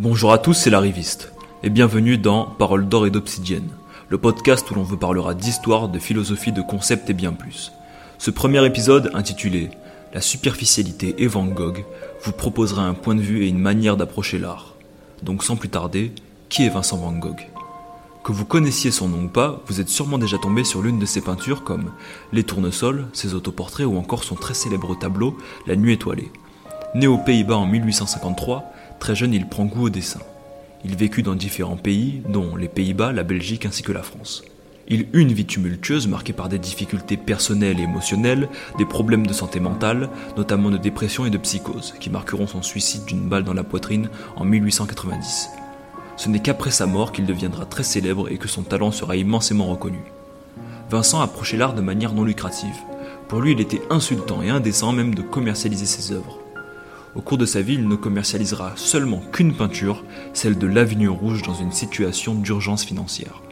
Bonjour à tous, c'est l'arriviste, et bienvenue dans Parole d'or et d'obsidienne, le podcast où l'on vous parlera d'histoire, de philosophie, de concepts et bien plus. Ce premier épisode, intitulé La superficialité et Van Gogh, vous proposera un point de vue et une manière d'approcher l'art. Donc sans plus tarder, qui est Vincent Van Gogh? Que vous connaissiez son nom ou pas, vous êtes sûrement déjà tombé sur l'une de ses peintures comme Les Tournesols, ses autoportraits ou encore son très célèbre tableau La Nuit étoilée. Né aux Pays-Bas en 1853, très jeune il prend goût au dessin. Il vécut dans différents pays, dont les Pays-Bas, la Belgique ainsi que la France. Il eut une vie tumultueuse marquée par des difficultés personnelles et émotionnelles, des problèmes de santé mentale, notamment de dépression et de psychose, qui marqueront son suicide d'une balle dans la poitrine en 1890. Ce n'est qu'après sa mort qu'il deviendra très célèbre et que son talent sera immensément reconnu. Vincent approchait l'art de manière non lucrative. Pour lui, il était insultant et indécent même de commercialiser ses œuvres. Au cours de sa vie, il ne commercialisera seulement qu'une peinture, celle de l'Avenue Rouge dans une situation d'urgence financière.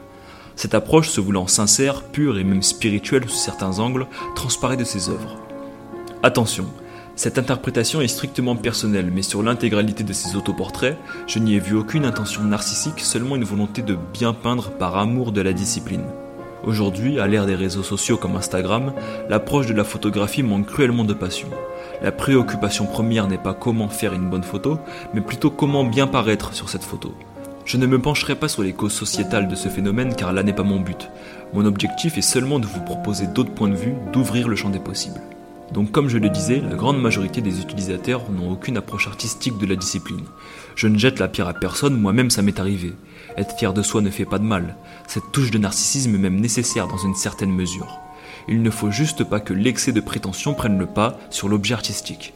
Cette approche, se voulant sincère, pure et même spirituelle sous certains angles, transparaît de ses œuvres. Attention, cette interprétation est strictement personnelle, mais sur l'intégralité de ses autoportraits, je n'y ai vu aucune intention narcissique, seulement une volonté de bien peindre par amour de la discipline. Aujourd'hui, à l'ère des réseaux sociaux comme Instagram, l'approche de la photographie manque cruellement de passion. La préoccupation première n'est pas comment faire une bonne photo, mais plutôt comment bien paraître sur cette photo. Je ne me pencherai pas sur les causes sociétales de ce phénomène car là n'est pas mon but. Mon objectif est seulement de vous proposer d'autres points de vue, d'ouvrir le champ des possibles. Donc comme je le disais, la grande majorité des utilisateurs n'ont aucune approche artistique de la discipline. Je ne jette la pierre à personne, moi-même ça m'est arrivé. Être fier de soi ne fait pas de mal. Cette touche de narcissisme est même nécessaire dans une certaine mesure. Il ne faut juste pas que l'excès de prétention prenne le pas sur l'objet artistique.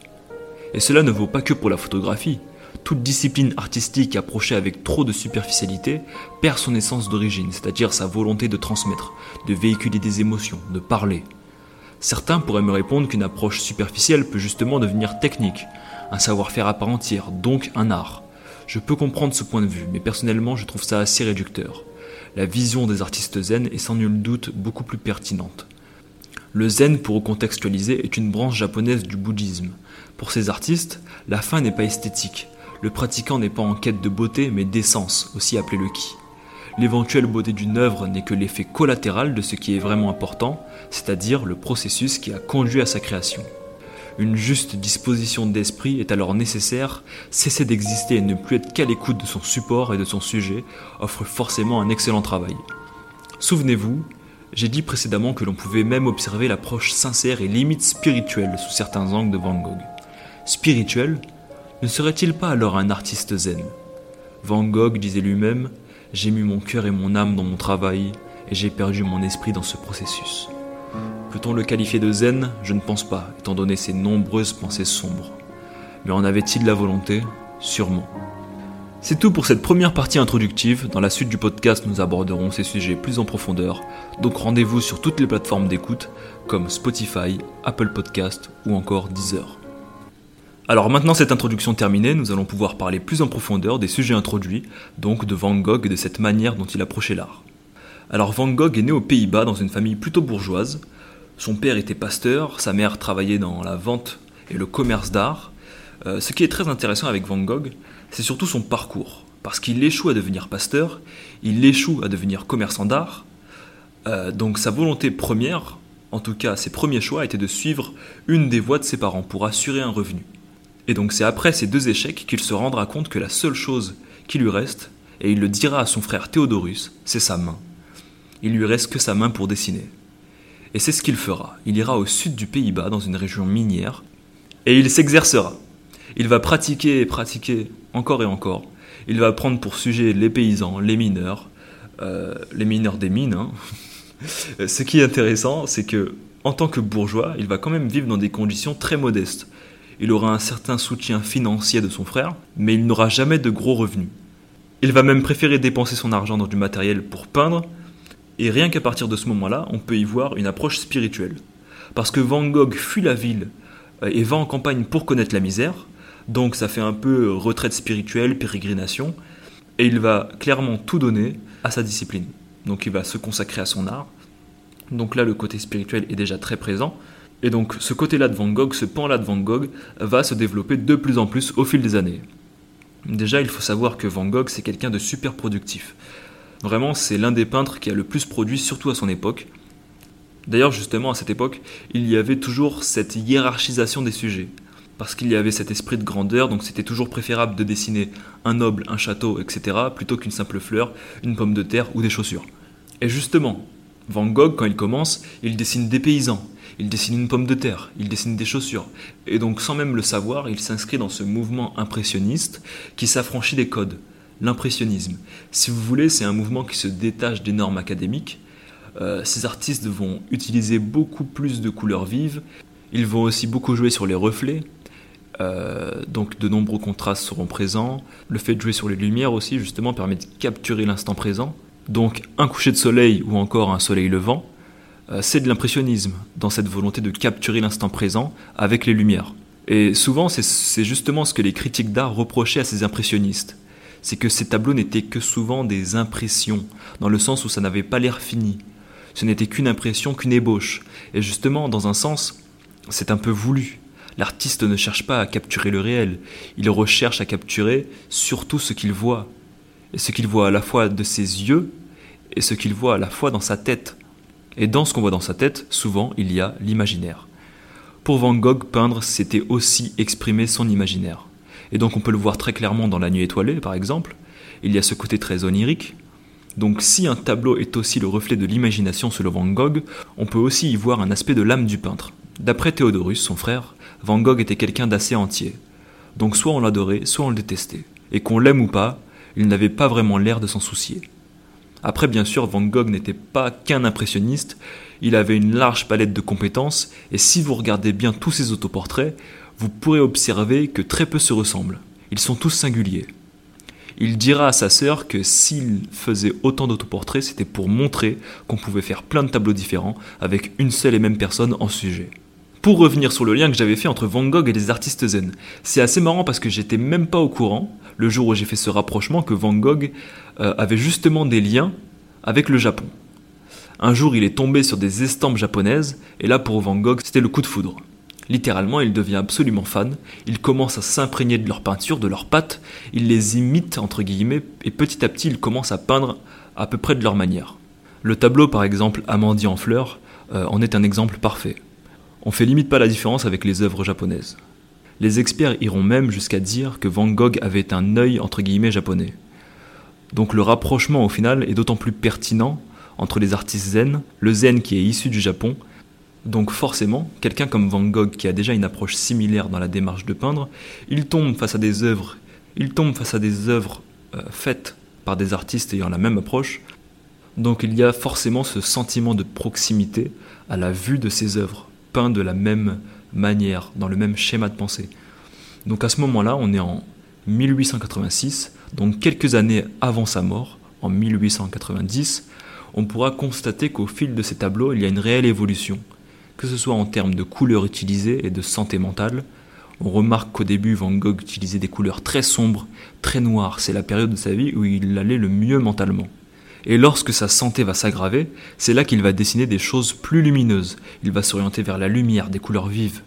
Et cela ne vaut pas que pour la photographie. Toute discipline artistique approchée avec trop de superficialité perd son essence d'origine, c'est-à-dire sa volonté de transmettre, de véhiculer des émotions, de parler. Certains pourraient me répondre qu'une approche superficielle peut justement devenir technique, un savoir-faire à part entière, donc un art. Je peux comprendre ce point de vue, mais personnellement je trouve ça assez réducteur. La vision des artistes zen est sans nul doute beaucoup plus pertinente. Le zen, pour recontextualiser, est une branche japonaise du bouddhisme. Pour ces artistes, la fin n'est pas esthétique. Le pratiquant n'est pas en quête de beauté, mais d'essence, aussi appelé le ki. L'éventuelle beauté d'une œuvre n'est que l'effet collatéral de ce qui est vraiment important, c'est-à-dire le processus qui a conduit à sa création. Une juste disposition d'esprit est alors nécessaire, cesser d'exister et ne plus être qu'à l'écoute de son support et de son sujet offre forcément un excellent travail. Souvenez-vous, j'ai dit précédemment que l'on pouvait même observer l'approche sincère et limite spirituelle sous certains angles de Van Gogh. Spirituel, ne serait-il pas alors un artiste zen? Van Gogh disait lui-même j'ai mis mon cœur et mon âme dans mon travail et j'ai perdu mon esprit dans ce processus. Peut-on le qualifier de zen? Je ne pense pas, étant donné ses nombreuses pensées sombres. Mais en avait-il la volonté? Sûrement. C'est tout pour cette première partie introductive. Dans la suite du podcast, nous aborderons ces sujets plus en profondeur. Donc rendez-vous sur toutes les plateformes d'écoute comme Spotify, Apple Podcast ou encore Deezer. Alors maintenant cette introduction terminée, nous allons pouvoir parler plus en profondeur des sujets introduits, donc de Van Gogh et de cette manière dont il approchait l'art. Alors Van Gogh est né aux Pays-Bas dans une famille plutôt bourgeoise. Son père était pasteur, sa mère travaillait dans la vente et le commerce d'art. Euh, ce qui est très intéressant avec Van Gogh, c'est surtout son parcours. Parce qu'il échoue à devenir pasteur, il échoue à devenir commerçant d'art. Euh, donc sa volonté première, en tout cas ses premiers choix, étaient de suivre une des voies de ses parents pour assurer un revenu. Et donc c'est après ces deux échecs qu'il se rendra compte que la seule chose qui lui reste, et il le dira à son frère Théodorus, c'est sa main. Il lui reste que sa main pour dessiner. Et c'est ce qu'il fera. Il ira au sud du Pays-Bas, dans une région minière, et il s'exercera. Il va pratiquer et pratiquer encore et encore. Il va prendre pour sujet les paysans, les mineurs, euh, les mineurs des mines. Hein. ce qui est intéressant, c'est que en tant que bourgeois, il va quand même vivre dans des conditions très modestes il aura un certain soutien financier de son frère, mais il n'aura jamais de gros revenus. Il va même préférer dépenser son argent dans du matériel pour peindre, et rien qu'à partir de ce moment-là, on peut y voir une approche spirituelle. Parce que Van Gogh fuit la ville euh, et va en campagne pour connaître la misère, donc ça fait un peu retraite spirituelle, pérégrination, et il va clairement tout donner à sa discipline. Donc il va se consacrer à son art. Donc là, le côté spirituel est déjà très présent, et donc ce côté-là de Van Gogh, ce pan-là de Van Gogh, va se développer de plus en plus au fil des années. Déjà, il faut savoir que Van Gogh, c'est quelqu'un de super productif. Vraiment, c'est l'un des peintres qui a le plus produit, surtout à son époque. D'ailleurs, justement, à cette époque, il y avait toujours cette hiérarchisation des sujets. Parce qu'il y avait cet esprit de grandeur, donc c'était toujours préférable de dessiner un noble, un château, etc., plutôt qu'une simple fleur, une pomme de terre ou des chaussures. Et justement, Van Gogh, quand il commence, il dessine des paysans, il dessine une pomme de terre, il dessine des chaussures. Et donc sans même le savoir, il s'inscrit dans ce mouvement impressionniste qui s'affranchit des codes. L'impressionnisme. Si vous voulez, c'est un mouvement qui se détache des normes académiques. Euh, ces artistes vont utiliser beaucoup plus de couleurs vives. Ils vont aussi beaucoup jouer sur les reflets. Euh, donc de nombreux contrastes seront présents. Le fait de jouer sur les lumières aussi, justement, permet de capturer l'instant présent. Donc un coucher de soleil ou encore un soleil levant euh, c'est de l'impressionnisme, dans cette volonté de capturer l'instant présent avec les lumières. Et souvent, c'est justement ce que les critiques d'art reprochaient à ces impressionnistes. C'est que ces tableaux n'étaient que souvent des impressions, dans le sens où ça n'avait pas l'air fini. Ce n'était qu'une impression, qu'une ébauche. Et justement, dans un sens, c'est un peu voulu. L'artiste ne cherche pas à capturer le réel, il recherche à capturer surtout ce qu'il voit. Et ce qu'il voit à la fois de ses yeux et ce qu'il voit à la fois dans sa tête. Et dans ce qu'on voit dans sa tête, souvent, il y a l'imaginaire. Pour Van Gogh, peindre, c'était aussi exprimer son imaginaire. Et donc on peut le voir très clairement dans La Nuit étoilée, par exemple. Il y a ce côté très onirique. Donc si un tableau est aussi le reflet de l'imagination selon Van Gogh, on peut aussi y voir un aspect de l'âme du peintre. D'après Théodorus, son frère, Van Gogh était quelqu'un d'assez entier. Donc soit on l'adorait, soit on le détestait. Et qu'on l'aime ou pas, il n'avait pas vraiment l'air de s'en soucier. Après, bien sûr, Van Gogh n'était pas qu'un impressionniste, il avait une large palette de compétences, et si vous regardez bien tous ses autoportraits, vous pourrez observer que très peu se ressemblent. Ils sont tous singuliers. Il dira à sa sœur que s'il faisait autant d'autoportraits, c'était pour montrer qu'on pouvait faire plein de tableaux différents avec une seule et même personne en sujet. Pour revenir sur le lien que j'avais fait entre Van Gogh et les artistes zen, c'est assez marrant parce que j'étais même pas au courant, le jour où j'ai fait ce rapprochement, que Van Gogh euh, avait justement des liens avec le Japon. Un jour, il est tombé sur des estampes japonaises, et là, pour Van Gogh, c'était le coup de foudre. Littéralement, il devient absolument fan, il commence à s'imprégner de leurs peintures, de leurs pattes, il les imite, entre guillemets, et petit à petit, il commence à peindre à peu près de leur manière. Le tableau, par exemple, Amandier en fleurs, euh, en est un exemple parfait on fait limite pas la différence avec les œuvres japonaises. Les experts iront même jusqu'à dire que Van Gogh avait un œil entre guillemets japonais. Donc le rapprochement au final est d'autant plus pertinent entre les artistes zen, le zen qui est issu du Japon, donc forcément, quelqu'un comme Van Gogh qui a déjà une approche similaire dans la démarche de peindre, il tombe face à des œuvres, il tombe face à des œuvres euh, faites par des artistes ayant la même approche. Donc il y a forcément ce sentiment de proximité à la vue de ces œuvres peint de la même manière, dans le même schéma de pensée. Donc à ce moment-là, on est en 1886, donc quelques années avant sa mort, en 1890, on pourra constater qu'au fil de ces tableaux, il y a une réelle évolution, que ce soit en termes de couleurs utilisées et de santé mentale. On remarque qu'au début, Van Gogh utilisait des couleurs très sombres, très noires. C'est la période de sa vie où il allait le mieux mentalement. Et lorsque sa santé va s'aggraver, c'est là qu'il va dessiner des choses plus lumineuses. Il va s'orienter vers la lumière, des couleurs vives.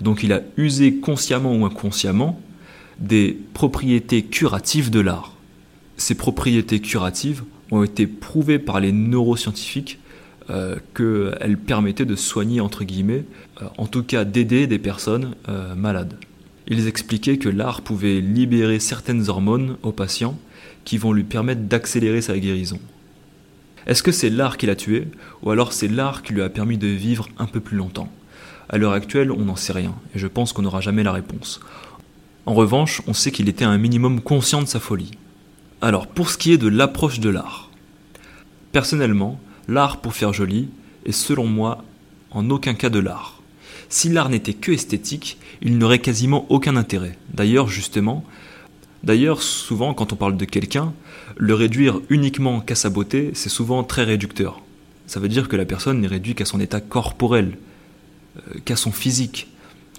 Donc il a usé consciemment ou inconsciemment des propriétés curatives de l'art. Ces propriétés curatives ont été prouvées par les neuroscientifiques euh, qu'elles permettaient de soigner, entre guillemets, euh, en tout cas d'aider des personnes euh, malades. Ils expliquaient que l'art pouvait libérer certaines hormones aux patients qui vont lui permettre d'accélérer sa guérison. Est-ce que c'est l'art qui l'a tué, ou alors c'est l'art qui lui a permis de vivre un peu plus longtemps? À l'heure actuelle, on n'en sait rien, et je pense qu'on n'aura jamais la réponse. En revanche, on sait qu'il était un minimum conscient de sa folie. Alors, pour ce qui est de l'approche de l'art, personnellement, l'art pour faire joli est selon moi en aucun cas de l'art. Si l'art n'était que esthétique, il n'aurait quasiment aucun intérêt. D'ailleurs, justement, D'ailleurs, souvent, quand on parle de quelqu'un, le réduire uniquement qu'à sa beauté, c'est souvent très réducteur. Ça veut dire que la personne n'est réduite qu'à son état corporel, euh, qu'à son physique,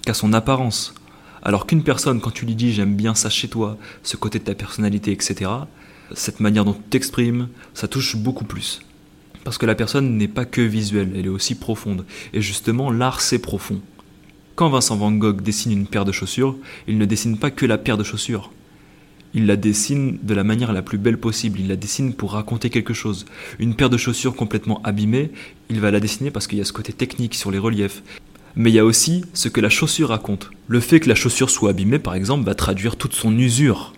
qu'à son apparence. Alors qu'une personne, quand tu lui dis j'aime bien ça chez toi, ce côté de ta personnalité, etc., cette manière dont tu t'exprimes, ça touche beaucoup plus. Parce que la personne n'est pas que visuelle, elle est aussi profonde. Et justement, l'art, c'est profond. Quand Vincent Van Gogh dessine une paire de chaussures, il ne dessine pas que la paire de chaussures il la dessine de la manière la plus belle possible, il la dessine pour raconter quelque chose. Une paire de chaussures complètement abîmée, il va la dessiner parce qu'il y a ce côté technique sur les reliefs. Mais il y a aussi ce que la chaussure raconte. Le fait que la chaussure soit abîmée, par exemple, va traduire toute son usure.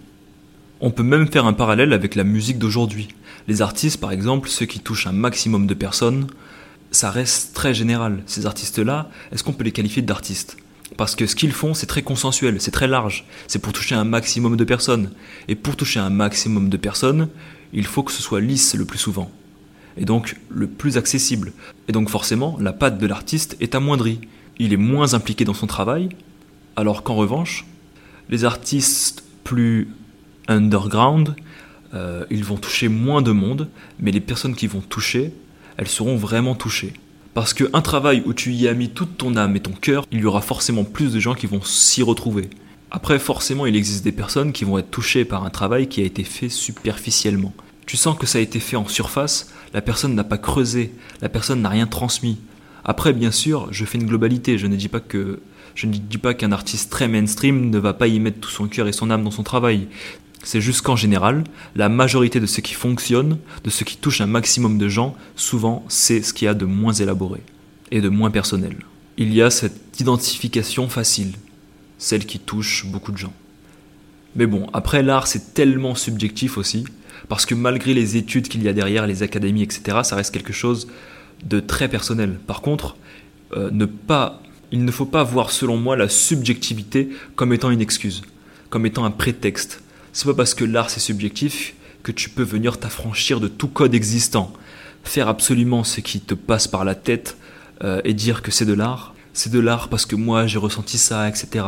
On peut même faire un parallèle avec la musique d'aujourd'hui. Les artistes, par exemple, ceux qui touchent un maximum de personnes, ça reste très général. Ces artistes-là, est-ce qu'on peut les qualifier d'artistes? Parce que ce qu'ils font, c'est très consensuel, c'est très large. C'est pour toucher un maximum de personnes. Et pour toucher un maximum de personnes, il faut que ce soit lisse le plus souvent. Et donc le plus accessible. Et donc forcément, la patte de l'artiste est amoindrie. Il est moins impliqué dans son travail, alors qu'en revanche, les artistes plus underground, euh, ils vont toucher moins de monde, mais les personnes qui vont toucher, elles seront vraiment touchées. Parce qu'un travail où tu y as mis toute ton âme et ton cœur, il y aura forcément plus de gens qui vont s'y retrouver. Après, forcément, il existe des personnes qui vont être touchées par un travail qui a été fait superficiellement. Tu sens que ça a été fait en surface, la personne n'a pas creusé, la personne n'a rien transmis. Après, bien sûr, je fais une globalité, je ne dis pas que je ne dis pas qu'un artiste très mainstream ne va pas y mettre tout son cœur et son âme dans son travail. C'est juste qu'en général, la majorité de ce qui fonctionne, de ce qui touche un maximum de gens, souvent c'est ce qu'il y a de moins élaboré et de moins personnel. Il y a cette identification facile, celle qui touche beaucoup de gens. Mais bon, après l'art c'est tellement subjectif aussi, parce que malgré les études qu'il y a derrière, les académies, etc., ça reste quelque chose de très personnel. Par contre, euh, ne pas, il ne faut pas voir selon moi la subjectivité comme étant une excuse, comme étant un prétexte c'est pas parce que l'art c'est subjectif que tu peux venir t'affranchir de tout code existant. Faire absolument ce qui te passe par la tête euh, et dire que c'est de l'art, c'est de l'art parce que moi j'ai ressenti ça, etc.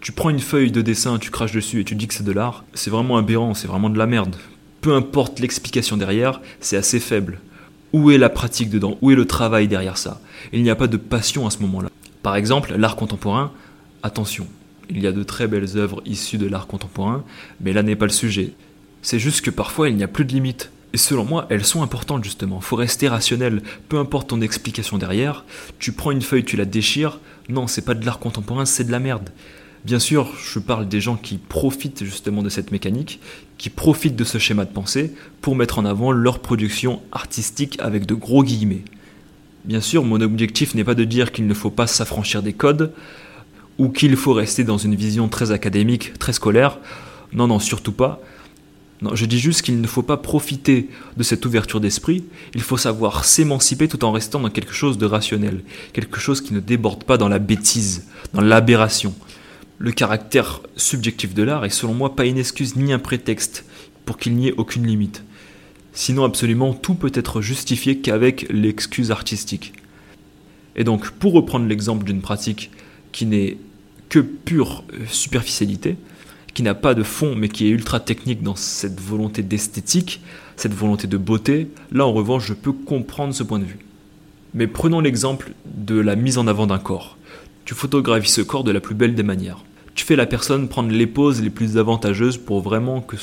Tu prends une feuille de dessin, tu craches dessus et tu dis que c'est de l'art, c'est vraiment aberrant, c'est vraiment de la merde. Peu importe l'explication derrière, c'est assez faible. Où est la pratique dedans? Où est le travail derrière ça? Il n'y a pas de passion à ce moment-là. Par exemple, l'art contemporain, attention, il y a de très belles œuvres issues de l'art contemporain, mais là n'est pas le sujet. C'est juste que parfois il n'y a plus de limites. Et selon moi, elles sont importantes justement. Faut rester rationnel. Peu importe ton explication derrière, tu prends une feuille, tu la déchires. Non, c'est pas de l'art contemporain, c'est de la merde. Bien sûr, je parle des gens qui profitent justement de cette mécanique, qui profitent de ce schéma de pensée pour mettre en avant leur production artistique avec de gros guillemets. Bien sûr, mon objectif n'est pas de dire qu'il ne faut pas s'affranchir des codes, ou qu'il faut rester dans une vision très académique, très scolaire. Non, non, surtout pas. Non, je dis juste qu'il ne faut pas profiter de cette ouverture d'esprit, il faut savoir s'émanciper tout en restant dans quelque chose de rationnel, quelque chose qui ne déborde pas dans la bêtise, dans l'aberration. Le caractère subjectif de l'art est selon moi pas une excuse ni un prétexte pour qu'il n'y ait aucune limite. Sinon absolument tout peut être justifié qu'avec l'excuse artistique. Et donc pour reprendre l'exemple d'une pratique qui n'est que pure euh, superficialité, qui n'a pas de fond mais qui est ultra technique dans cette volonté d'esthétique, cette volonté de beauté, là en revanche je peux comprendre ce point de vue. Mais prenons l'exemple de la mise en avant d'un corps. Tu photographies ce corps de la plus belle des manières. Tu fais la personne prendre les poses les plus avantageuses pour vraiment que,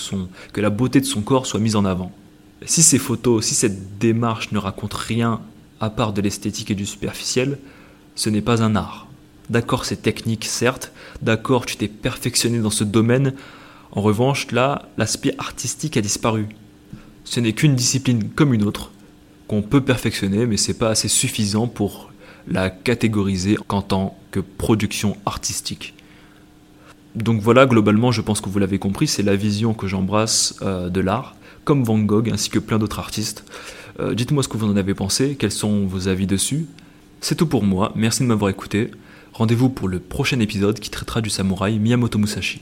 la beauté de son corps soit mise en avant. Si ces photos, si cette démarche ne raconte rien à part de l'esthétique et du superficiel, ce n'est pas un art. D'accord, c'est technique, certes. D'accord, tu t'es perfectionné dans ce domaine. En revanche, là, l'aspect artistique a disparu. Ce n'est qu'une discipline comme une autre qu'on peut perfectionner, mais c'est pas assez suffisant pour la catégoriser en tant que production artistique. Donc voilà, globalement, je pense que vous l'avez compris, c'est la vision que j'embrasse euh, de l'art, comme Van Gogh ainsi que plein d'autres artistes. Euh, dites-moi ce que vous en avez pensé, quels sont vos avis dessus. C'est tout pour moi, merci de m'avoir écouté. Rendez-vous pour le prochain épisode qui traitera du samouraï Miyamoto Musashi.